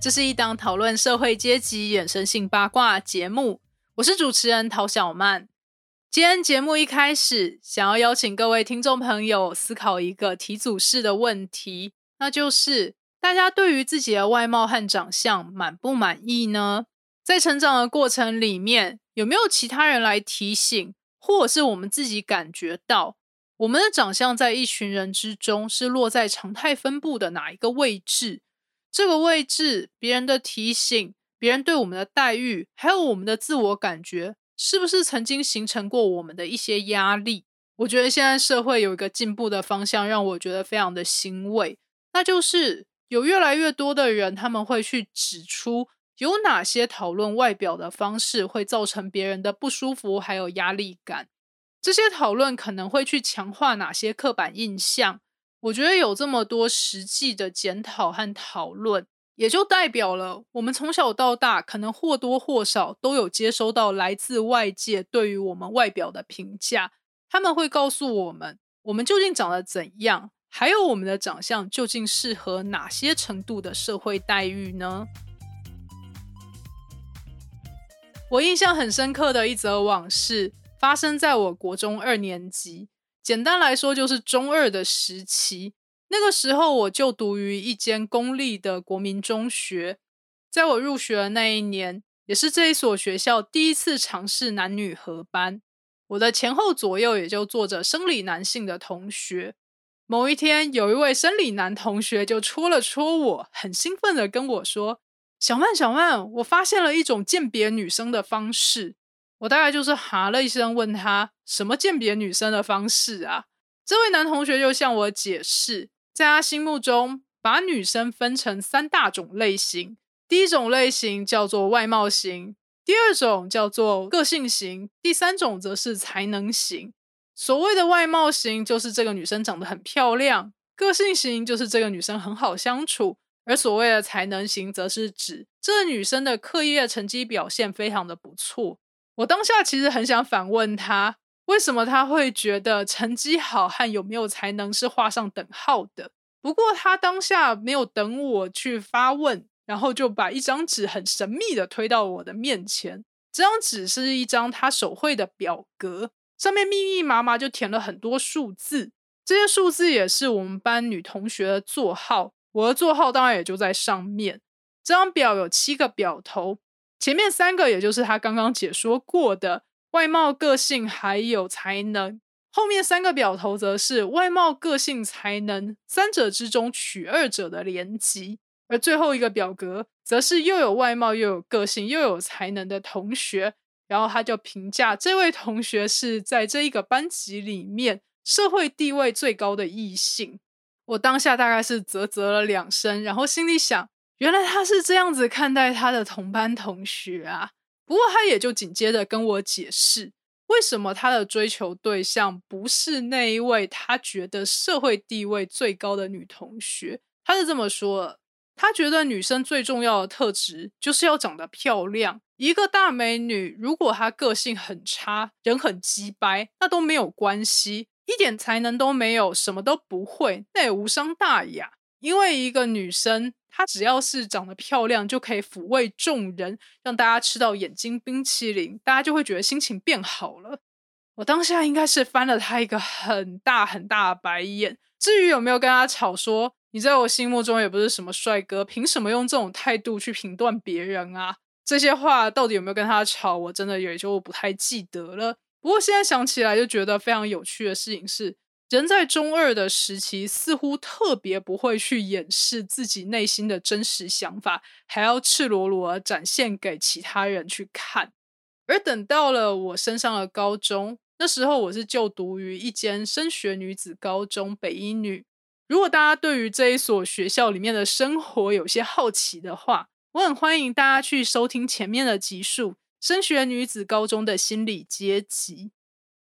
这是一档讨论社会阶级衍生性八卦节目，我是主持人陶小曼。今天节目一开始，想要邀请各位听众朋友思考一个题组式的问题，那就是大家对于自己的外貌和长相满不满意呢？在成长的过程里面，有没有其他人来提醒，或是我们自己感觉到，我们的长相在一群人之中是落在常态分布的哪一个位置？这个位置，别人的提醒，别人对我们的待遇，还有我们的自我感觉，是不是曾经形成过我们的一些压力？我觉得现在社会有一个进步的方向，让我觉得非常的欣慰，那就是有越来越多的人，他们会去指出有哪些讨论外表的方式会造成别人的不舒服，还有压力感。这些讨论可能会去强化哪些刻板印象。我觉得有这么多实际的检讨和讨论，也就代表了我们从小到大可能或多或少都有接收到来自外界对于我们外表的评价。他们会告诉我们，我们究竟长得怎样，还有我们的长相究竟适合哪些程度的社会待遇呢？我印象很深刻的一则往事，发生在我国中二年级。简单来说，就是中二的时期。那个时候，我就读于一间公立的国民中学。在我入学的那一年，也是这一所学校第一次尝试男女合班。我的前后左右也就坐着生理男性的同学。某一天，有一位生理男同学就戳了戳我，很兴奋的跟我说：“小曼，小曼，我发现了一种鉴别女生的方式。”我大概就是哈了一声，问他什么鉴别女生的方式啊？这位男同学就向我解释，在他心目中，把女生分成三大种类型。第一种类型叫做外貌型，第二种叫做个性型，第三种则是才能型。所谓的外貌型，就是这个女生长得很漂亮；个性型就是这个女生很好相处；而所谓的才能型，则是指这个女生的课业成绩表现非常的不错。我当下其实很想反问他，为什么他会觉得成绩好和有没有才能是画上等号的？不过他当下没有等我去发问，然后就把一张纸很神秘的推到我的面前。这张纸是一张他手绘的表格，上面密密麻麻就填了很多数字，这些数字也是我们班女同学的座号，我的座号当然也就在上面。这张表有七个表头。前面三个，也就是他刚刚解说过的外貌、个性还有才能；后面三个表头则是外貌、个性、才能三者之中取二者的连级，而最后一个表格则是又有外貌、又有个性、又有才能的同学。然后他就评价这位同学是在这一个班级里面社会地位最高的异性。我当下大概是啧啧了两声，然后心里想。原来他是这样子看待他的同班同学啊！不过他也就紧接着跟我解释，为什么他的追求对象不是那一位他觉得社会地位最高的女同学。他是这么说：他觉得女生最重要的特质就是要长得漂亮。一个大美女，如果她个性很差，人很鸡掰，那都没有关系；一点才能都没有，什么都不会，那也无伤大雅。因为一个女生。她只要是长得漂亮，就可以抚慰众人，让大家吃到眼睛冰淇淋，大家就会觉得心情变好了。我当下应该是翻了他一个很大很大的白眼。至于有没有跟他吵说，你在我心目中也不是什么帅哥，凭什么用这种态度去评断别人啊？这些话到底有没有跟他吵，我真的也就不太记得了。不过现在想起来，就觉得非常有趣的事情是。人在中二的时期，似乎特别不会去掩饰自己内心的真实想法，还要赤裸裸展现给其他人去看。而等到了我升上了高中，那时候我是就读于一间升学女子高中北一女。如果大家对于这一所学校里面的生活有些好奇的话，我很欢迎大家去收听前面的集数《升学女子高中的心理阶级》。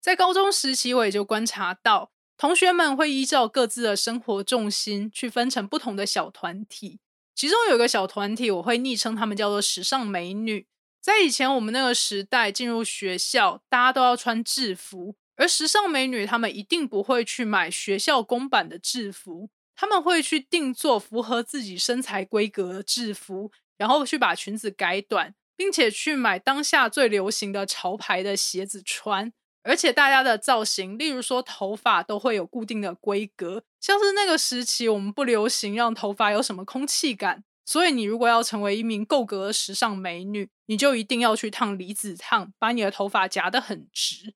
在高中时期，我也就观察到，同学们会依照各自的生活重心去分成不同的小团体。其中有个小团体，我会昵称他们叫做“时尚美女”。在以前我们那个时代，进入学校大家都要穿制服，而时尚美女她们一定不会去买学校公版的制服，他们会去定做符合自己身材规格的制服。然后去把裙子改短，并且去买当下最流行的潮牌的鞋子穿，而且大家的造型，例如说头发都会有固定的规格，像是那个时期我们不流行让头发有什么空气感，所以你如果要成为一名够格的时尚美女，你就一定要去烫离子烫，把你的头发夹得很直。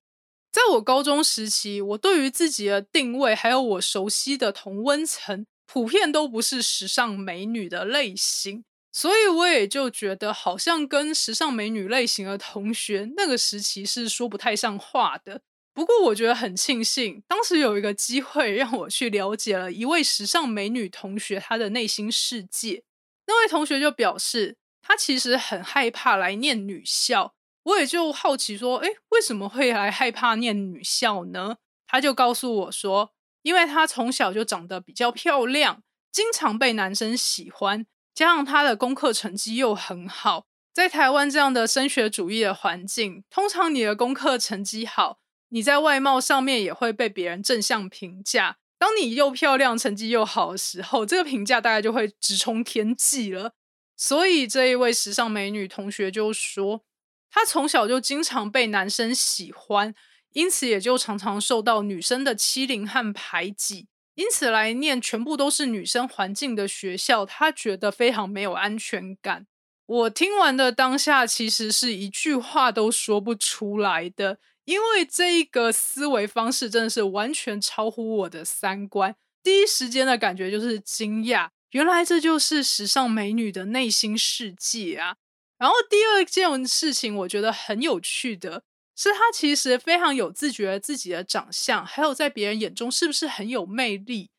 在我高中时期，我对于自己的定位还有我熟悉的同温层，普遍都不是时尚美女的类型。所以我也就觉得，好像跟时尚美女类型的同学那个时期是说不太上话的。不过我觉得很庆幸，当时有一个机会让我去了解了一位时尚美女同学她的内心世界。那位同学就表示，她其实很害怕来念女校。我也就好奇说，哎，为什么会来害怕念女校呢？他就告诉我说，因为她从小就长得比较漂亮，经常被男生喜欢。加上他的功课成绩又很好，在台湾这样的升学主义的环境，通常你的功课成绩好，你在外貌上面也会被别人正向评价。当你又漂亮、成绩又好的时候，这个评价大概就会直冲天际了。所以这一位时尚美女同学就说，她从小就经常被男生喜欢，因此也就常常受到女生的欺凌和排挤。因此来念全部都是女生环境的学校，他觉得非常没有安全感。我听完的当下，其实是一句话都说不出来的，因为这一个思维方式真的是完全超乎我的三观。第一时间的感觉就是惊讶，原来这就是时尚美女的内心世界啊！然后第二件事情，我觉得很有趣的。是他其实非常有自觉自己的长相，还有在别人眼中是不是很有魅力。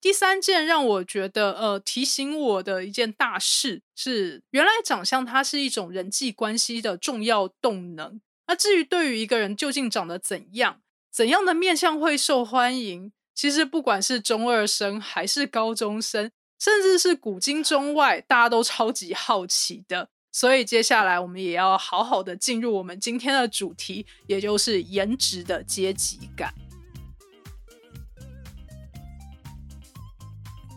第三件让我觉得呃提醒我的一件大事是，原来长相它是一种人际关系的重要动能。那至于对于一个人究竟长得怎样，怎样的面相会受欢迎，其实不管是中二生还是高中生，甚至是古今中外，大家都超级好奇的。所以接下来我们也要好好的进入我们今天的主题，也就是颜值的阶级感。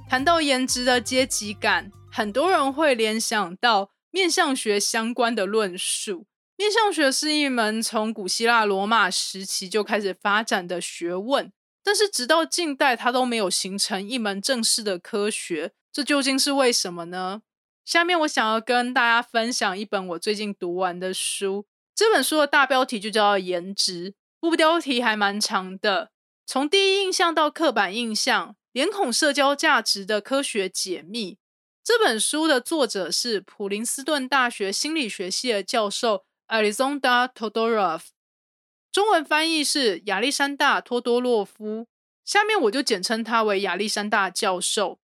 谈到颜值的阶级感，很多人会联想到面相学相关的论述。面相学是一门从古希腊罗马时期就开始发展的学问，但是直到近代它都没有形成一门正式的科学。这究竟是为什么呢？下面我想要跟大家分享一本我最近读完的书。这本书的大标题就叫《颜值》，副标题还蛮长的。从第一印象到刻板印象，脸孔社交价值的科学解密。这本书的作者是普林斯顿大学心理学系的教授 Alizonda Todorov，中文翻译是亚历山大·托多洛夫。下面我就简称他为亚历山大教授。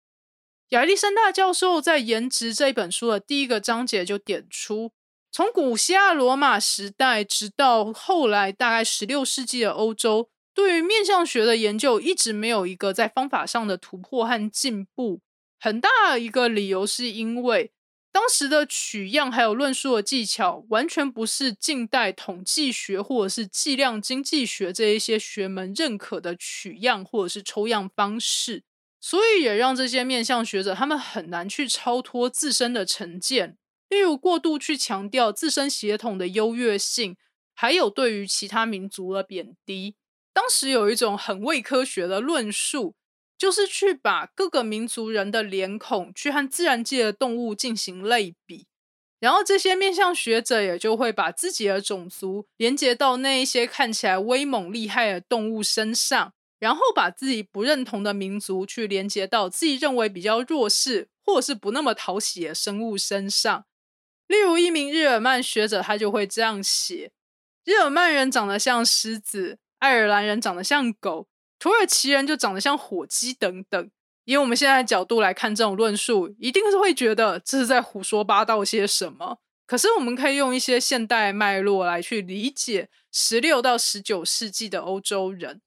亚历山大教授在《颜值》这本书的第一个章节就点出，从古希腊罗马时代直到后来大概十六世纪的欧洲，对于面相学的研究一直没有一个在方法上的突破和进步。很大一个理由是因为当时的取样还有论述的技巧，完全不是近代统计学或者是计量经济学这一些学门认可的取样或者是抽样方式。所以也让这些面相学者他们很难去超脱自身的成见，例如过度去强调自身血统的优越性，还有对于其他民族的贬低。当时有一种很伪科学的论述，就是去把各个民族人的脸孔去和自然界的动物进行类比，然后这些面相学者也就会把自己的种族连接到那一些看起来威猛厉害的动物身上。然后把自己不认同的民族去连接到自己认为比较弱势或者是不那么讨喜的生物身上，例如一名日耳曼学者，他就会这样写：日耳曼人长得像狮子，爱尔兰人长得像狗，土耳其人就长得像火鸡等等。以我们现在的角度来看这种论述，一定是会觉得这是在胡说八道些什么。可是我们可以用一些现代脉络来去理解十六到十九世纪的欧洲人。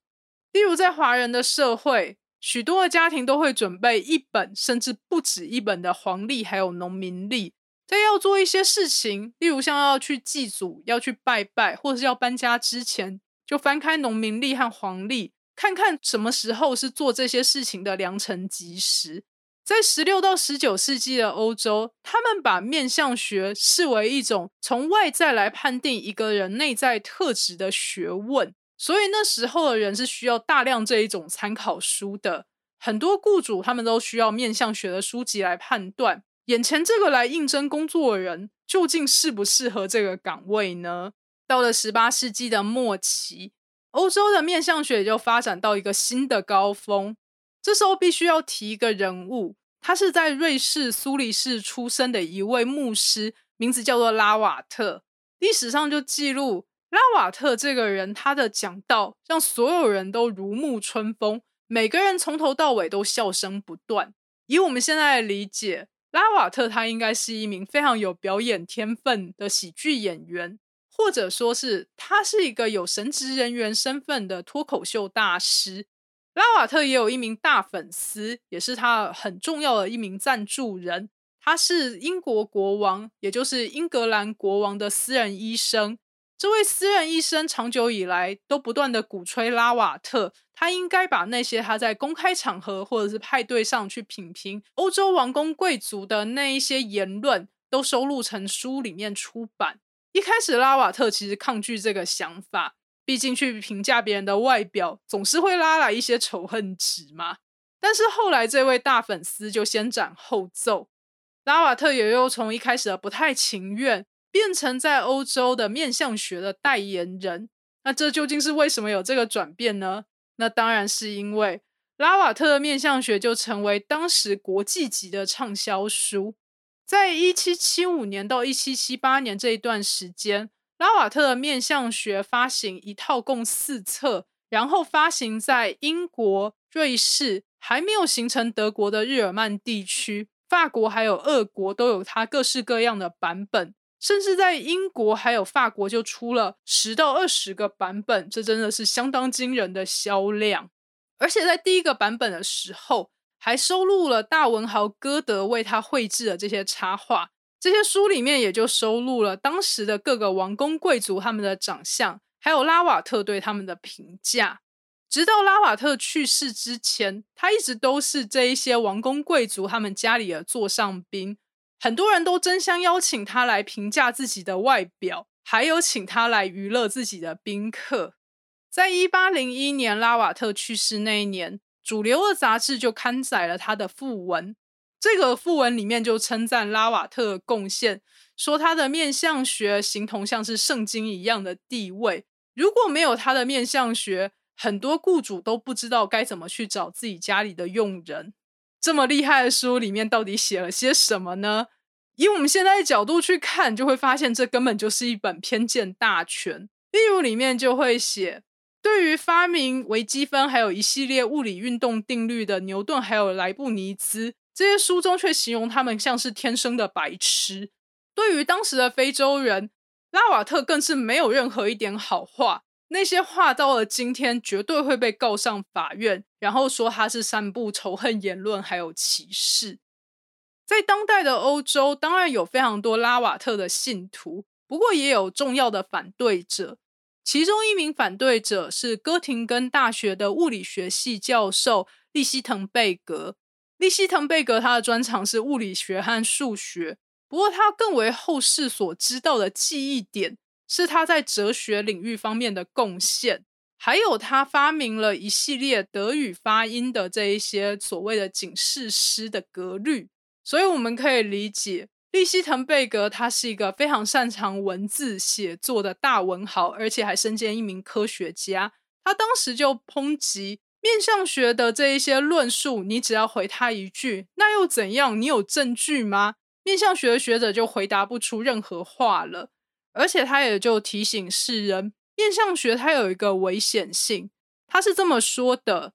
例如，在华人的社会，许多的家庭都会准备一本甚至不止一本的黄历，还有农民历。在要做一些事情，例如像要去祭祖、要去拜拜，或是要搬家之前，就翻开农民历和黄历。看看什么时候是做这些事情的良辰吉时。在十六到十九世纪的欧洲，他们把面相学视为一种从外在来判定一个人内在特质的学问，所以那时候的人是需要大量这一种参考书的。很多雇主他们都需要面相学的书籍来判断眼前这个来应征工作的人究竟适不适合这个岗位呢？到了十八世纪的末期。欧洲的面相学就发展到一个新的高峰，这时候必须要提一个人物，他是在瑞士苏黎世出生的一位牧师，名字叫做拉瓦特。历史上就记录拉瓦特这个人，他的讲道让所有人都如沐春风，每个人从头到尾都笑声不断。以我们现在的理解，拉瓦特他应该是一名非常有表演天分的喜剧演员。或者说是他是一个有神职人员身份的脱口秀大师。拉瓦特也有一名大粉丝，也是他很重要的一名赞助人。他是英国国王，也就是英格兰国王的私人医生。这位私人医生长久以来都不断的鼓吹拉瓦特，他应该把那些他在公开场合或者是派对上去品评欧洲王公贵族的那一些言论，都收录成书里面出版。一开始，拉瓦特其实抗拒这个想法，毕竟去评价别人的外表，总是会拉来一些仇恨值嘛。但是后来，这位大粉丝就先斩后奏，拉瓦特也又从一开始的不太情愿，变成在欧洲的面相学的代言人。那这究竟是为什么有这个转变呢？那当然是因为拉瓦特的面相学就成为当时国际级的畅销书。在一七七五年到一七七八年这一段时间，拉瓦特的面相学发行一套共四册，然后发行在英国、瑞士还没有形成德国的日耳曼地区，法国还有俄国都有它各式各样的版本，甚至在英国还有法国就出了十到二十个版本，这真的是相当惊人的销量。而且在第一个版本的时候。还收录了大文豪歌德为他绘制的这些插画，这些书里面也就收录了当时的各个王公贵族他们的长相，还有拉瓦特对他们的评价。直到拉瓦特去世之前，他一直都是这一些王公贵族他们家里的座上宾，很多人都争相邀请他来评价自己的外表，还有请他来娱乐自己的宾客。在一八零一年拉瓦特去世那一年。主流的杂志就刊载了他的讣文，这个讣文里面就称赞拉瓦特的贡献，说他的面相学形同像是圣经一样的地位。如果没有他的面相学，很多雇主都不知道该怎么去找自己家里的佣人。这么厉害的书里面到底写了些什么呢？以我们现在的角度去看，就会发现这根本就是一本偏见大全。例如里面就会写。对于发明微积分还有一系列物理运动定律的牛顿还有莱布尼兹，这些书中却形容他们像是天生的白痴。对于当时的非洲人，拉瓦特更是没有任何一点好话。那些话到了今天绝对会被告上法院，然后说他是散布仇恨言论还有歧视。在当代的欧洲，当然有非常多拉瓦特的信徒，不过也有重要的反对者。其中一名反对者是哥廷根大学的物理学系教授利希滕贝格。利希滕贝格他的专长是物理学和数学，不过他更为后世所知道的记忆点是他在哲学领域方面的贡献，还有他发明了一系列德语发音的这一些所谓的警示诗的格律。所以我们可以理解。利希滕贝格，他是一个非常擅长文字写作的大文豪，而且还身兼一名科学家。他当时就抨击面相学的这一些论述，你只要回他一句“那又怎样？你有证据吗？”面相学的学者就回答不出任何话了。而且他也就提醒世人，面相学它有一个危险性。他是这么说的：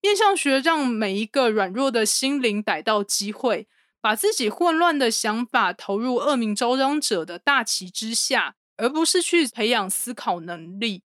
面相学让每一个软弱的心灵逮到机会，把自己混乱的想法投入恶名昭彰者的大旗之下，而不是去培养思考能力。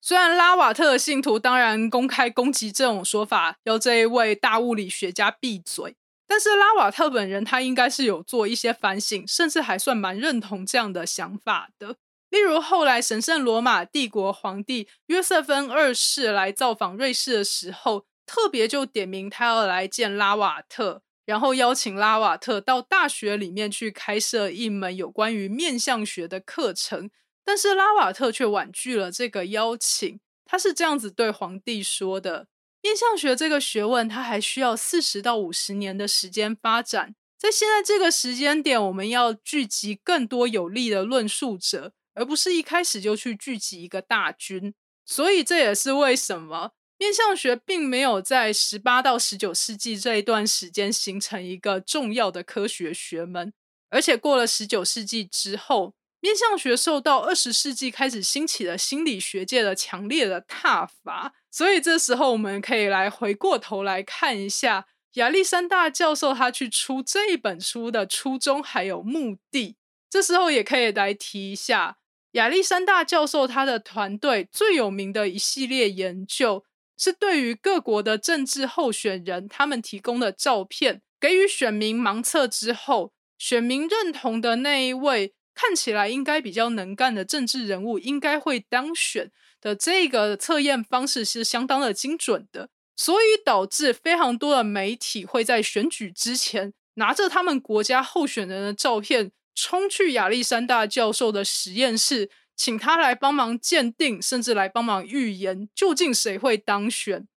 虽然拉瓦特的信徒当然公开攻击这种说法，要这一位大物理学家闭嘴，但是拉瓦特本人他应该是有做一些反省，甚至还算蛮认同这样的想法的。例如后来神圣罗马帝国皇帝约瑟芬二世来造访瑞士的时候，特别就点名他要来见拉瓦特，然后邀请拉瓦特到大学里面去开设一门有关于面相学的课程。但是拉瓦特却婉拒了这个邀请。他是这样子对皇帝说的：“面相学这个学问，它还需要四十到五十年的时间发展。在现在这个时间点，我们要聚集更多有力的论述者，而不是一开始就去聚集一个大军。所以这也是为什么面相学并没有在十八到十九世纪这一段时间形成一个重要的科学学门，而且过了十九世纪之后。”面相学受到二十世纪开始兴起的心理学界的强烈的挞伐，所以这时候我们可以来回过头来看一下亚历山大教授他去出这一本书的初衷还有目的。这时候也可以来提一下亚历山大教授他的团队最有名的一系列研究，是对于各国的政治候选人他们提供的照片，给予选民盲测之后，选民认同的那一位。看起来应该比较能干的政治人物应该会当选的这个测验方式是相当的精准的，所以导致非常多的媒体会在选举之前拿着他们国家候选人的照片冲去亚历山大教授的实验室，请他来帮忙鉴定，甚至来帮忙预言究竟谁会当选。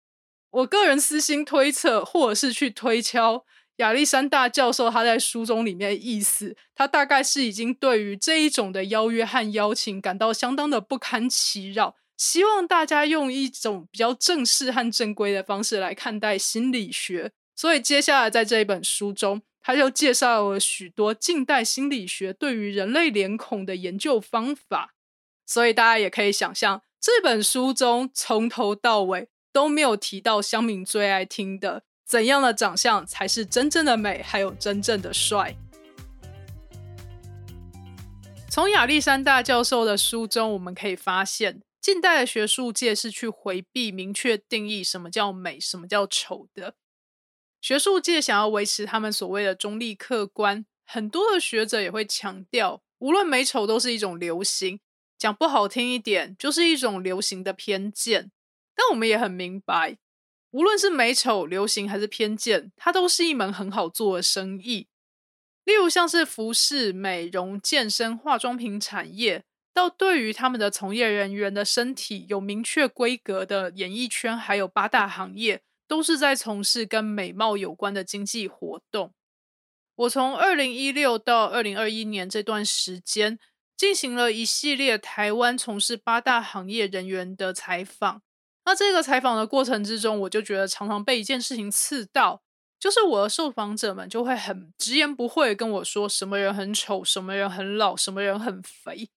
我个人私心推测，或者是去推敲。亚历山大教授他在书中里面的意思，他大概是已经对于这一种的邀约和邀请感到相当的不堪其扰，希望大家用一种比较正式和正规的方式来看待心理学。所以接下来在这一本书中，他就介绍了许多近代心理学对于人类脸孔的研究方法。所以大家也可以想象，这本书中从头到尾都没有提到乡民最爱听的。怎样的长相才是真正的美，还有真正的帅？从亚历山大教授的书中，我们可以发现，近代的学术界是去回避明确定义什么叫美，什么叫丑的。学术界想要维持他们所谓的中立客观，很多的学者也会强调，无论美丑都是一种流行，讲不好听一点，就是一种流行的偏见。但我们也很明白。无论是美丑、流行还是偏见，它都是一门很好做的生意。例如像是服饰、美容、健身、化妆品产业，到对于他们的从业人员的身体有明确规格的演艺圈，还有八大行业，都是在从事跟美貌有关的经济活动。我从二零一六到二零二一年这段时间，进行了一系列台湾从事八大行业人员的采访。那这个采访的过程之中，我就觉得常常被一件事情刺到，就是我的受访者们就会很直言不讳跟我说，什么人很丑，什么人很老，什么人很肥。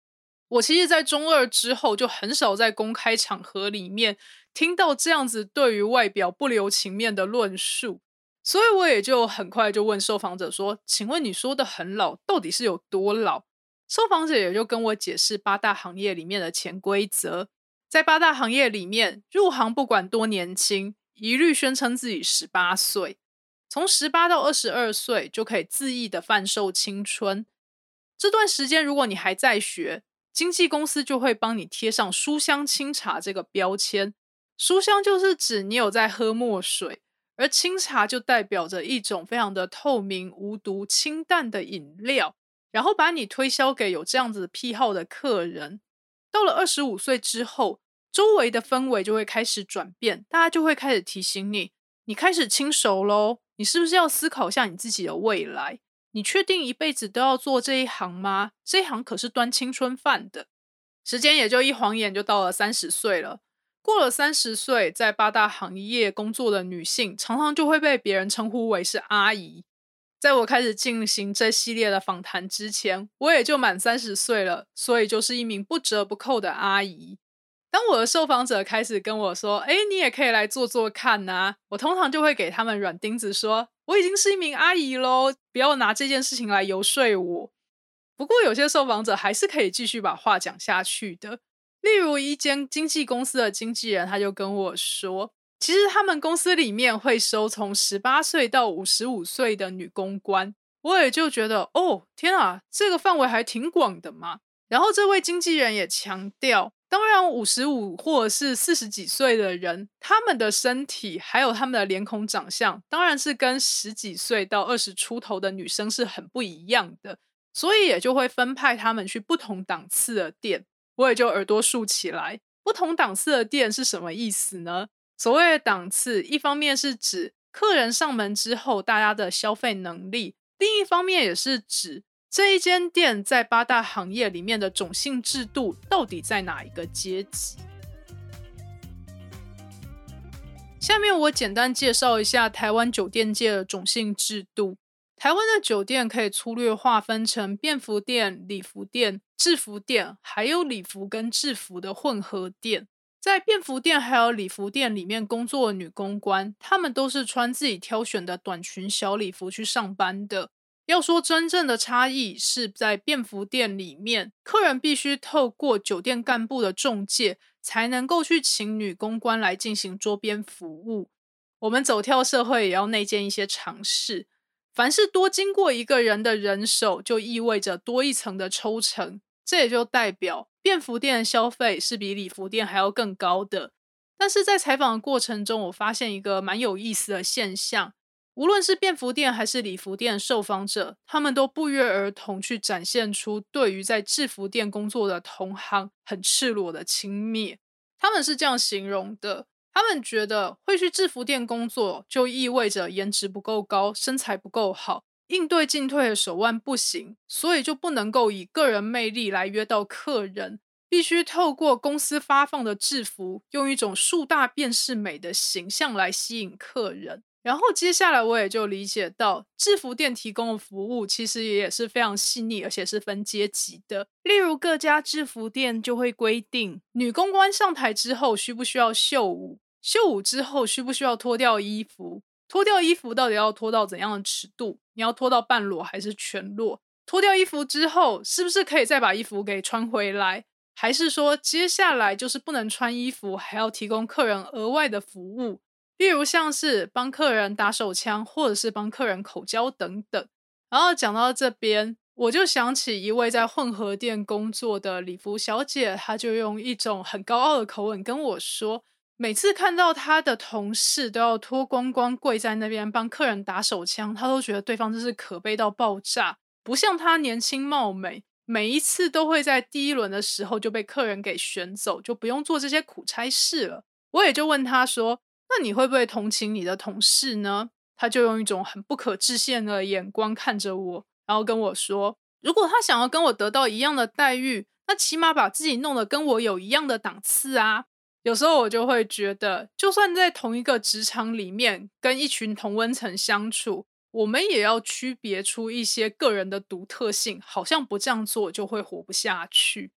我其实，在中二之后，就很少在公开场合里面听到这样子对于外表不留情面的论述，所以我也就很快就问受访者说：“请问你说的很老，到底是有多老？”受访者也就跟我解释八大行业里面的潜规则。在八大行业里面，入行不管多年轻，一律宣称自己十八岁。从十八到二十二岁就可以恣意的贩售青春。这段时间，如果你还在学，经纪公司就会帮你贴上“书香清茶”这个标签。书香就是指你有在喝墨水，而清茶就代表着一种非常的透明、无毒、清淡的饮料，然后把你推销给有这样子癖好的客人。到了二十五岁之后，周围的氛围就会开始转变，大家就会开始提醒你：你开始轻熟喽，你是不是要思考一下你自己的未来？你确定一辈子都要做这一行吗？这一行可是端青春饭的。时间也就一晃眼就到了三十岁了。过了三十岁，在八大行业工作的女性，常常就会被别人称呼为是阿姨。在我开始进行这系列的访谈之前，我也就满三十岁了，所以就是一名不折不扣的阿姨。当我的受访者开始跟我说：“哎，你也可以来做做看呐。”我通常就会给他们软钉子，说：“我已经是一名阿姨喽，不要拿这件事情来游说我。”不过有些受访者还是可以继续把话讲下去的。例如一间经纪公司的经纪人，他就跟我说：“其实他们公司里面会收从十八岁到五十五岁的女公关。”我也就觉得：“哦，天啊，这个范围还挺广的嘛。”然后这位经纪人也强调。当然，五十五或者是四十几岁的人，他们的身体还有他们的脸孔长相，当然是跟十几岁到二十出头的女生是很不一样的，所以也就会分派他们去不同档次的店。我也就耳朵竖起来，不同档次的店是什么意思呢？所谓的档次，一方面是指客人上门之后大家的消费能力，另一方面也是指。这一间店在八大行业里面的种姓制度到底在哪一个阶级？下面我简单介绍一下台湾酒店界的种姓制度。台湾的酒店可以粗略划分成便服店、礼服店、制服店，还有礼服跟制服的混合店。在便服店还有礼服店里面工作的女公关，她们都是穿自己挑选的短裙小礼服去上班的。要说真正的差异，是在便服店里面，客人必须透过酒店干部的中介，才能够去请女公关来进行桌边服务。我们走跳社会也要内建一些常识，凡是多经过一个人的人手，就意味着多一层的抽成。这也就代表便服店的消费是比礼服店还要更高的。但是在采访的过程中，我发现一个蛮有意思的现象。无论是便服店还是礼服店受访者，他们都不约而同去展现出对于在制服店工作的同行很赤裸的轻蔑。他们是这样形容的：他们觉得会去制服店工作，就意味着颜值不够高、身材不够好、应对进退的手腕不行，所以就不能够以个人魅力来约到客人，必须透过公司发放的制服，用一种树大便是美的形象来吸引客人。然后接下来我也就理解到，制服店提供的服务其实也是非常细腻，而且是分阶级的。例如各家制服店就会规定，女公关上台之后需不需要秀舞，秀舞之后需不需要脱掉衣服，脱掉衣服到底要脱到怎样的尺度？你要脱到半裸还是全裸？脱掉衣服之后，是不是可以再把衣服给穿回来？还是说接下来就是不能穿衣服，还要提供客人额外的服务？例如像是帮客人打手枪，或者是帮客人口交等等。然后讲到这边，我就想起一位在混合店工作的礼服小姐，她就用一种很高傲的口吻跟我说，每次看到她的同事都要脱光光跪在那边帮客人打手枪，她都觉得对方真是可悲到爆炸，不像她年轻貌美，每一次都会在第一轮的时候就被客人给选走，就不用做这些苦差事了。我也就问她说。那你会不会同情你的同事呢？他就用一种很不可置信的眼光看着我，然后跟我说：“如果他想要跟我得到一样的待遇，那起码把自己弄得跟我有一样的档次啊。”有时候我就会觉得，就算在同一个职场里面，跟一群同温层相处，我们也要区别出一些个人的独特性，好像不这样做就会活不下去。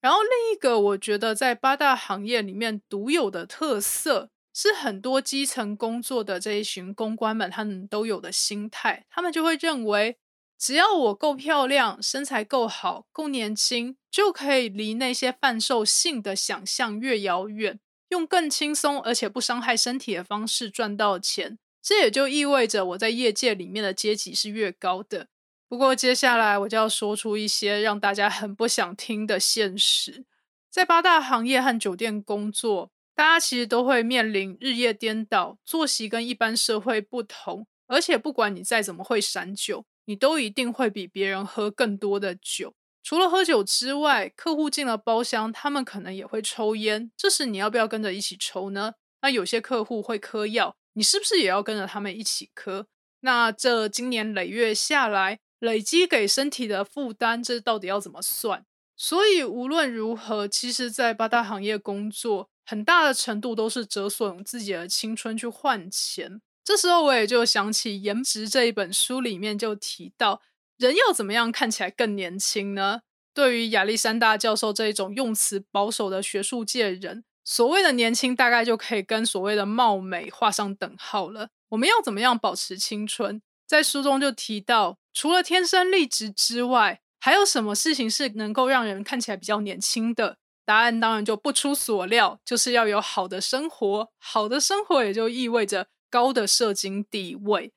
然后另一个，我觉得在八大行业里面独有的特色。是很多基层工作的这一群公关们，他们都有的心态，他们就会认为，只要我够漂亮，身材够好，够年轻，就可以离那些贩售性的想象越遥远，用更轻松而且不伤害身体的方式赚到钱。这也就意味着我在业界里面的阶级是越高的。不过接下来我就要说出一些让大家很不想听的现实，在八大行业和酒店工作。大家其实都会面临日夜颠倒，作息跟一般社会不同，而且不管你再怎么会闪酒，你都一定会比别人喝更多的酒。除了喝酒之外，客户进了包厢，他们可能也会抽烟，这时你要不要跟着一起抽呢？那有些客户会嗑药，你是不是也要跟着他们一起嗑？那这今年累月下来，累积给身体的负担，这到底要怎么算？所以无论如何，其实，在八大行业工作。很大的程度都是折损自己的青春去换钱。这时候我也就想起《颜值》这一本书里面就提到，人要怎么样看起来更年轻呢？对于亚历山大教授这一种用词保守的学术界人，所谓的年轻大概就可以跟所谓的貌美画上等号了。我们要怎么样保持青春？在书中就提到，除了天生丽质之外，还有什么事情是能够让人看起来比较年轻的？答案当然就不出所料，就是要有好的生活。好的生活也就意味着高的社经地位，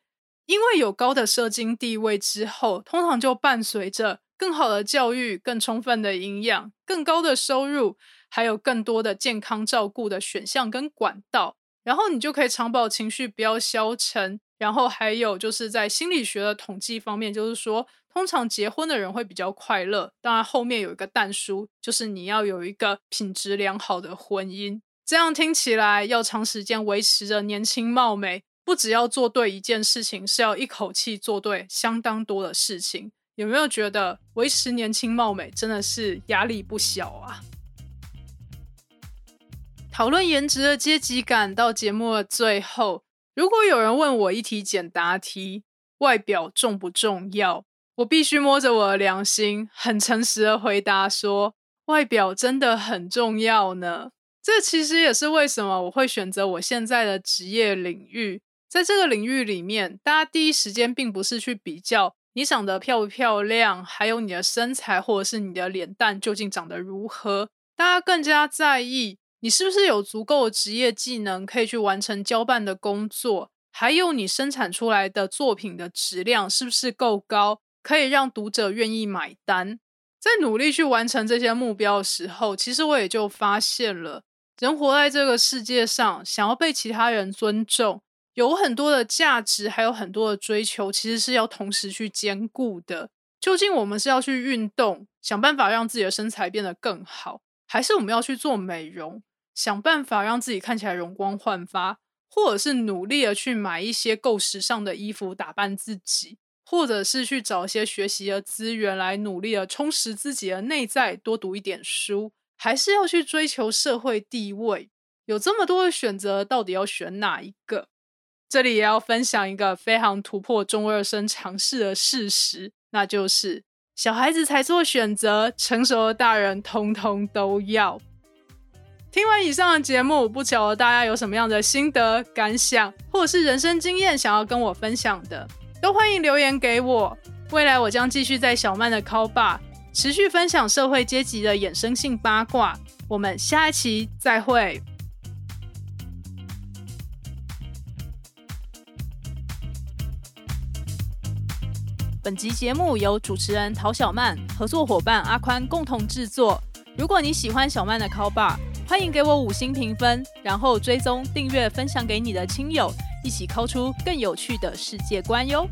因为有高的社经地位之后，通常就伴随着更好的教育、更充分的营养、更高的收入，还有更多的健康照顾的选项跟管道。然后你就可以长保情绪，不要消沉。然后还有就是在心理学的统计方面，就是说。通常结婚的人会比较快乐，当然后面有一个淡书，就是你要有一个品质良好的婚姻。这样听起来，要长时间维持着年轻貌美，不只要做对一件事情，是要一口气做对相当多的事情。有没有觉得维持年轻貌美真的是压力不小啊？讨论颜值的阶级感到节目的最后，如果有人问我一题简答题：外表重不重要？我必须摸着我的良心，很诚实的回答说，外表真的很重要呢。这其实也是为什么我会选择我现在的职业领域。在这个领域里面，大家第一时间并不是去比较你长得漂不漂亮，还有你的身材或者是你的脸蛋究竟长得如何，大家更加在意你是不是有足够的职业技能可以去完成交办的工作，还有你生产出来的作品的质量是不是够高。可以让读者愿意买单，在努力去完成这些目标的时候，其实我也就发现了，人活在这个世界上，想要被其他人尊重，有很多的价值，还有很多的追求，其实是要同时去兼顾的。究竟我们是要去运动，想办法让自己的身材变得更好，还是我们要去做美容，想办法让自己看起来容光焕发，或者是努力的去买一些够时尚的衣服打扮自己？或者是去找一些学习的资源来努力的充实自己的内在，多读一点书，还是要去追求社会地位？有这么多的选择，到底要选哪一个？这里也要分享一个非常突破中二生尝试的事实，那就是小孩子才做选择，成熟的大人通通都要。听完以上的节目，不求大家有什么样的心得感想，或者是人生经验想要跟我分享的？都欢迎留言给我。未来我将继续在小曼的 Call Bar 持续分享社会阶级的衍生性八卦。我们下一期再会。本集节目由主持人陶小曼、合作伙伴阿宽共同制作。如果你喜欢小曼的 Call Bar，欢迎给我五星评分，然后追踪、订阅、分享给你的亲友。一起抠出更有趣的世界观哟！